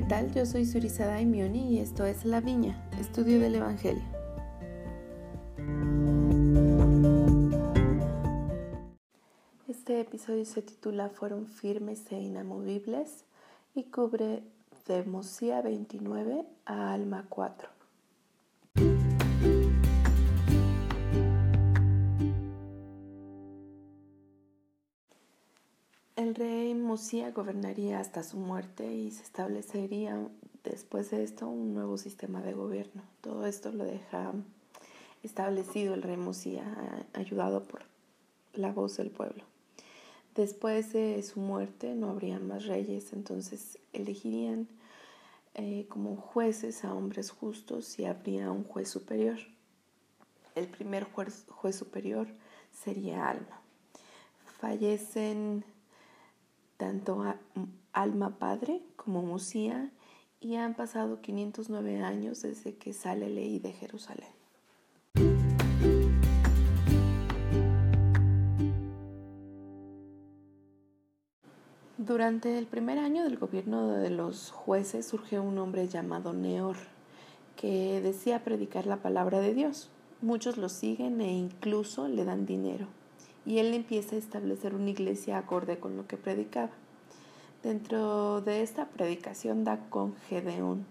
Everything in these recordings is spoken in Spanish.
¿qué tal? Yo soy Surizada Daimioni y esto es La Viña, estudio del Evangelio. Este episodio se titula Fueron firmes e inamovibles y cubre de Mosía 29 a Alma 4. El rey Mosía gobernaría hasta su muerte y se establecería después de esto un nuevo sistema de gobierno. Todo esto lo deja establecido el rey Mosía, ayudado por la voz del pueblo. Después de su muerte no habría más reyes, entonces elegirían eh, como jueces a hombres justos y habría un juez superior. El primer juez, juez superior sería Alma. Fallecen tanto Alma Padre como Musía y han pasado 509 años desde que sale ley de Jerusalén. Durante el primer año del gobierno de los jueces surgió un hombre llamado Neor, que decía predicar la palabra de Dios. Muchos lo siguen e incluso le dan dinero y él empieza a establecer una iglesia acorde con lo que predicaba. Dentro de esta predicación da con Gedeón.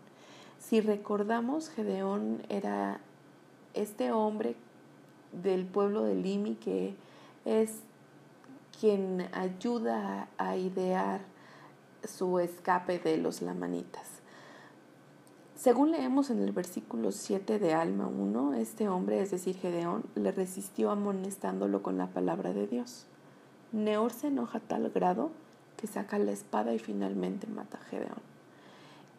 Si recordamos, Gedeón era este hombre del pueblo de Limi que es quien ayuda a idear su escape de los lamanitas. Según leemos en el versículo 7 de Alma 1, este hombre, es decir, Gedeón, le resistió amonestándolo con la palabra de Dios. Neor se enoja a tal grado que saca la espada y finalmente mata a Gedeón.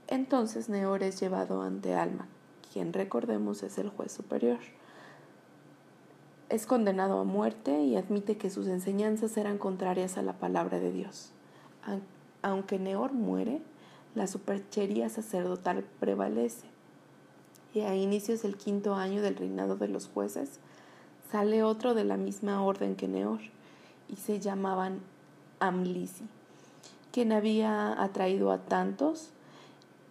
Entonces Neor es llevado ante Alma, quien recordemos es el juez superior. Es condenado a muerte y admite que sus enseñanzas eran contrarias a la palabra de Dios. Aunque Neor muere, la superchería sacerdotal prevalece. Y a inicios del quinto año del reinado de los jueces, sale otro de la misma orden que Neor, y se llamaban Amlisi, quien había atraído a tantos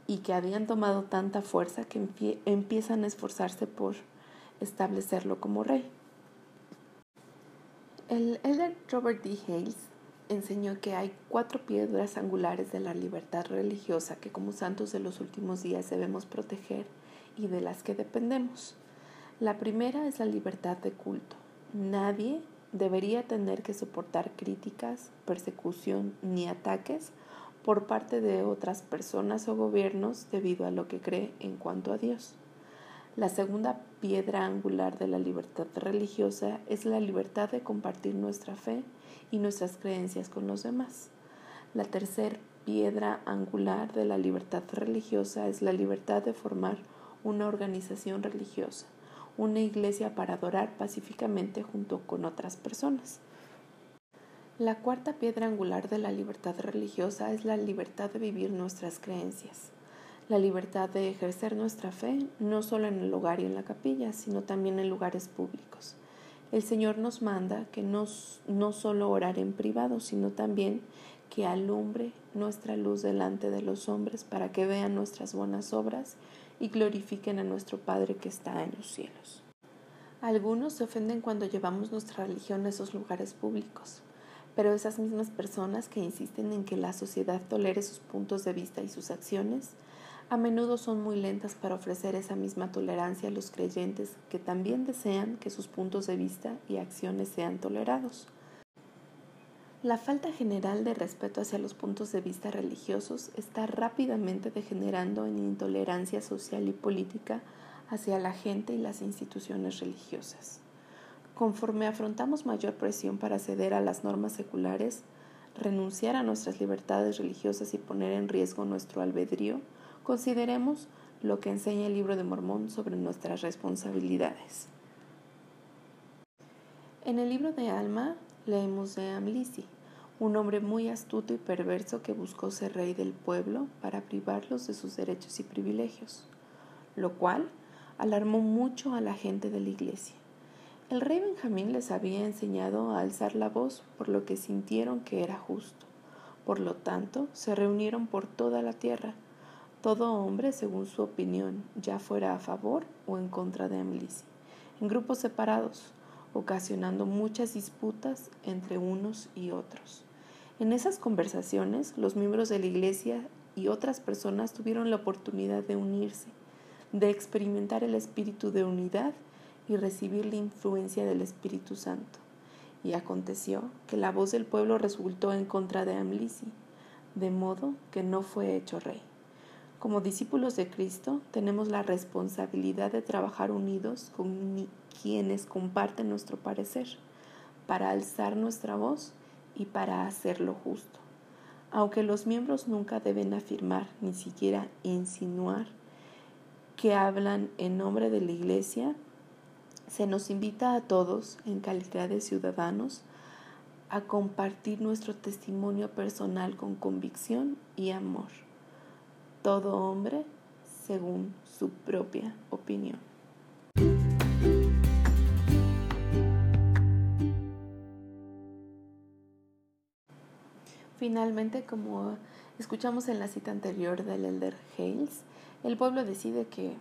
y que habían tomado tanta fuerza que empiezan a esforzarse por establecerlo como rey. El elder Robert D. Hales enseñó que hay cuatro piedras angulares de la libertad religiosa que como santos de los últimos días debemos proteger y de las que dependemos. La primera es la libertad de culto. Nadie debería tener que soportar críticas, persecución ni ataques por parte de otras personas o gobiernos debido a lo que cree en cuanto a Dios. La segunda piedra angular de la libertad religiosa es la libertad de compartir nuestra fe y nuestras creencias con los demás. La tercera piedra angular de la libertad religiosa es la libertad de formar una organización religiosa, una iglesia para adorar pacíficamente junto con otras personas. La cuarta piedra angular de la libertad religiosa es la libertad de vivir nuestras creencias, la libertad de ejercer nuestra fe no solo en el hogar y en la capilla, sino también en lugares públicos. El Señor nos manda que no, no solo orar en privado, sino también que alumbre nuestra luz delante de los hombres para que vean nuestras buenas obras y glorifiquen a nuestro Padre que está en los cielos. Algunos se ofenden cuando llevamos nuestra religión a esos lugares públicos, pero esas mismas personas que insisten en que la sociedad tolere sus puntos de vista y sus acciones a menudo son muy lentas para ofrecer esa misma tolerancia a los creyentes que también desean que sus puntos de vista y acciones sean tolerados. La falta general de respeto hacia los puntos de vista religiosos está rápidamente degenerando en intolerancia social y política hacia la gente y las instituciones religiosas. Conforme afrontamos mayor presión para ceder a las normas seculares, renunciar a nuestras libertades religiosas y poner en riesgo nuestro albedrío, Consideremos lo que enseña el libro de Mormón sobre nuestras responsabilidades. En el libro de Alma leemos de Amlisi, un hombre muy astuto y perverso que buscó ser rey del pueblo para privarlos de sus derechos y privilegios, lo cual alarmó mucho a la gente de la iglesia. El rey Benjamín les había enseñado a alzar la voz por lo que sintieron que era justo. Por lo tanto, se reunieron por toda la tierra todo hombre según su opinión, ya fuera a favor o en contra de Amlici, en grupos separados, ocasionando muchas disputas entre unos y otros. En esas conversaciones, los miembros de la Iglesia y otras personas tuvieron la oportunidad de unirse, de experimentar el espíritu de unidad y recibir la influencia del Espíritu Santo. Y aconteció que la voz del pueblo resultó en contra de Amlici, de modo que no fue hecho rey. Como discípulos de Cristo, tenemos la responsabilidad de trabajar unidos con quienes comparten nuestro parecer, para alzar nuestra voz y para hacer lo justo. Aunque los miembros nunca deben afirmar, ni siquiera insinuar, que hablan en nombre de la Iglesia, se nos invita a todos, en calidad de ciudadanos, a compartir nuestro testimonio personal con convicción y amor todo hombre según su propia opinión. Finalmente, como escuchamos en la cita anterior del elder Hales, el pueblo decide que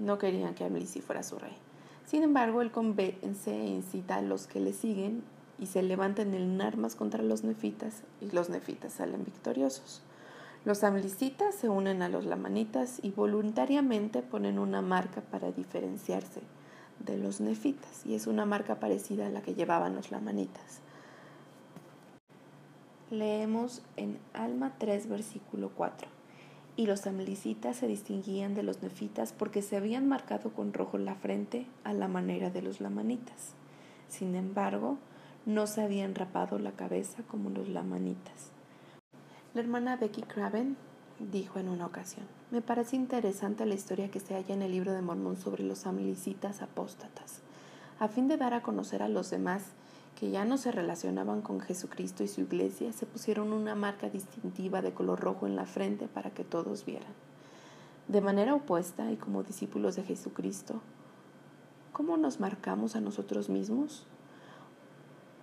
no querían que Amlici fuera su rey. Sin embargo, él convence e incita a los que le siguen y se levantan en armas contra los nefitas y los nefitas salen victoriosos. Los amlicitas se unen a los lamanitas y voluntariamente ponen una marca para diferenciarse de los nefitas, y es una marca parecida a la que llevaban los lamanitas. Leemos en Alma 3, versículo 4. Y los amlicitas se distinguían de los nefitas porque se habían marcado con rojo la frente a la manera de los lamanitas. Sin embargo, no se habían rapado la cabeza como los lamanitas. La hermana Becky Craven dijo en una ocasión, me parece interesante la historia que se halla en el libro de Mormón sobre los amlicitas apóstatas, a fin de dar a conocer a los demás que ya no se relacionaban con Jesucristo y su iglesia, se pusieron una marca distintiva de color rojo en la frente para que todos vieran. De manera opuesta y como discípulos de Jesucristo, ¿cómo nos marcamos a nosotros mismos?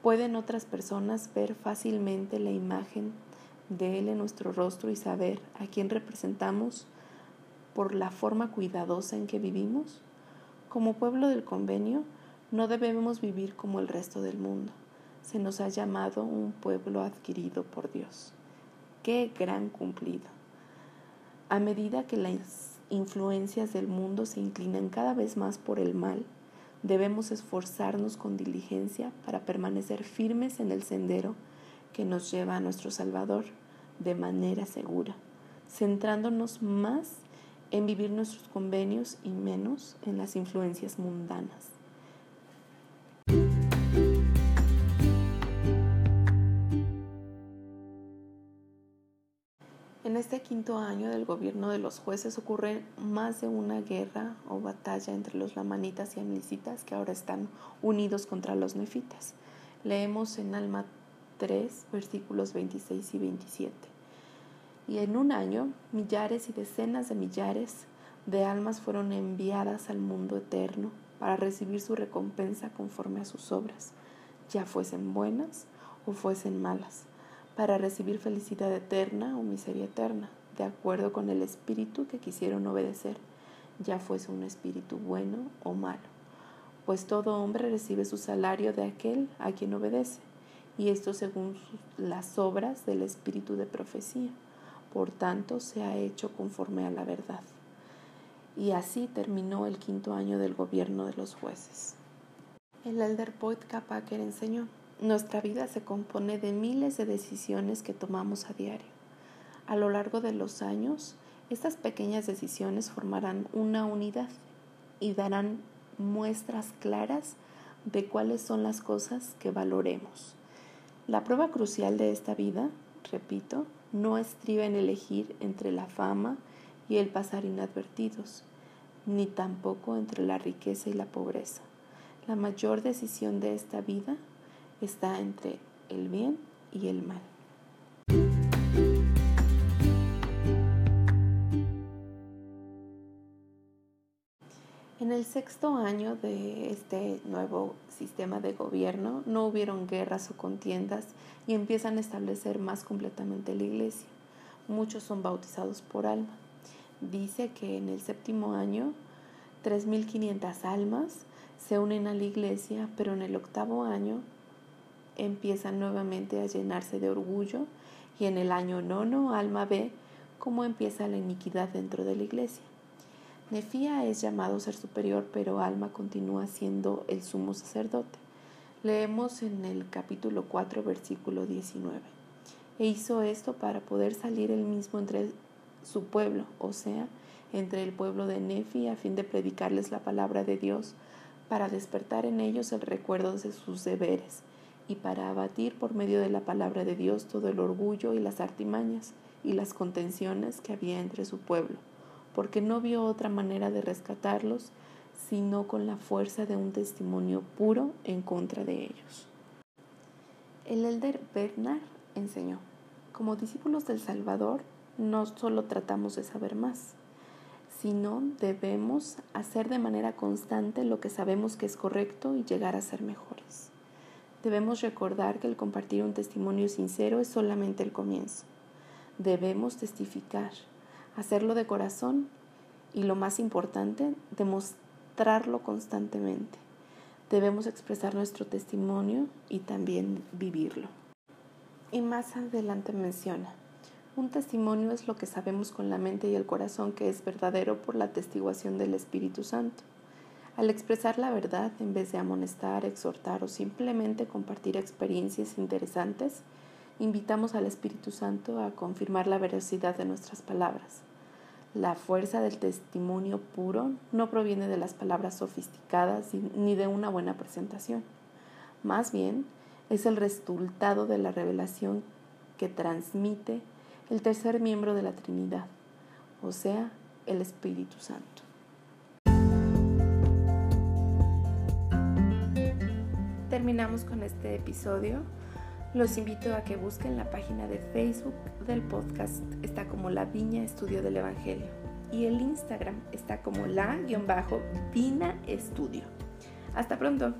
¿Pueden otras personas ver fácilmente la imagen de Él en nuestro rostro y saber a quién representamos por la forma cuidadosa en que vivimos? Como pueblo del convenio, no debemos vivir como el resto del mundo. Se nos ha llamado un pueblo adquirido por Dios. ¡Qué gran cumplido! A medida que las influencias del mundo se inclinan cada vez más por el mal, debemos esforzarnos con diligencia para permanecer firmes en el sendero que nos lleva a nuestro Salvador de manera segura, centrándonos más en vivir nuestros convenios y menos en las influencias mundanas. En este quinto año del gobierno de los jueces ocurre más de una guerra o batalla entre los lamanitas y amlicitas que ahora están unidos contra los nefitas. Leemos en Alma 3, versículos 26 y 27. Y en un año, millares y decenas de millares de almas fueron enviadas al mundo eterno para recibir su recompensa conforme a sus obras, ya fuesen buenas o fuesen malas, para recibir felicidad eterna o miseria eterna, de acuerdo con el espíritu que quisieron obedecer, ya fuese un espíritu bueno o malo, pues todo hombre recibe su salario de aquel a quien obedece y esto según las obras del espíritu de profecía. Por tanto, se ha hecho conforme a la verdad. Y así terminó el quinto año del gobierno de los jueces. El elder Boyd Kapaker enseñó, nuestra vida se compone de miles de decisiones que tomamos a diario. A lo largo de los años, estas pequeñas decisiones formarán una unidad y darán muestras claras de cuáles son las cosas que valoremos la prueba crucial de esta vida, repito, no estriba en elegir entre la fama y el pasar inadvertidos, ni tampoco entre la riqueza y la pobreza. La mayor decisión de esta vida está entre el bien y el mal. En el sexto año de este nuevo sistema de gobierno no hubieron guerras o contiendas y empiezan a establecer más completamente la iglesia. Muchos son bautizados por alma. dice que en el séptimo año 3.500 almas se unen a la iglesia, pero en el octavo año empiezan nuevamente a llenarse de orgullo y en el año nono alma ve cómo empieza la iniquidad dentro de la iglesia. Nefía es llamado ser superior, pero Alma continúa siendo el sumo sacerdote. Leemos en el capítulo 4, versículo 19. E hizo esto para poder salir él mismo entre su pueblo, o sea, entre el pueblo de Nefi, a fin de predicarles la palabra de Dios, para despertar en ellos el recuerdo de sus deberes, y para abatir por medio de la palabra de Dios todo el orgullo y las artimañas y las contenciones que había entre su pueblo porque no vio otra manera de rescatarlos sino con la fuerza de un testimonio puro en contra de ellos. El elder Bernard enseñó, como discípulos del Salvador, no solo tratamos de saber más, sino debemos hacer de manera constante lo que sabemos que es correcto y llegar a ser mejores. Debemos recordar que el compartir un testimonio sincero es solamente el comienzo. Debemos testificar, hacerlo de corazón y lo más importante, demostrarlo constantemente. Debemos expresar nuestro testimonio y también vivirlo. Y más adelante menciona, un testimonio es lo que sabemos con la mente y el corazón que es verdadero por la atestiguación del Espíritu Santo. Al expresar la verdad, en vez de amonestar, exhortar o simplemente compartir experiencias interesantes, invitamos al Espíritu Santo a confirmar la veracidad de nuestras palabras. La fuerza del testimonio puro no proviene de las palabras sofisticadas ni de una buena presentación. Más bien, es el resultado de la revelación que transmite el tercer miembro de la Trinidad, o sea, el Espíritu Santo. Terminamos con este episodio. Los invito a que busquen la página de Facebook del podcast, está como La Viña Estudio del Evangelio. Y el Instagram está como la-vina estudio. Hasta pronto.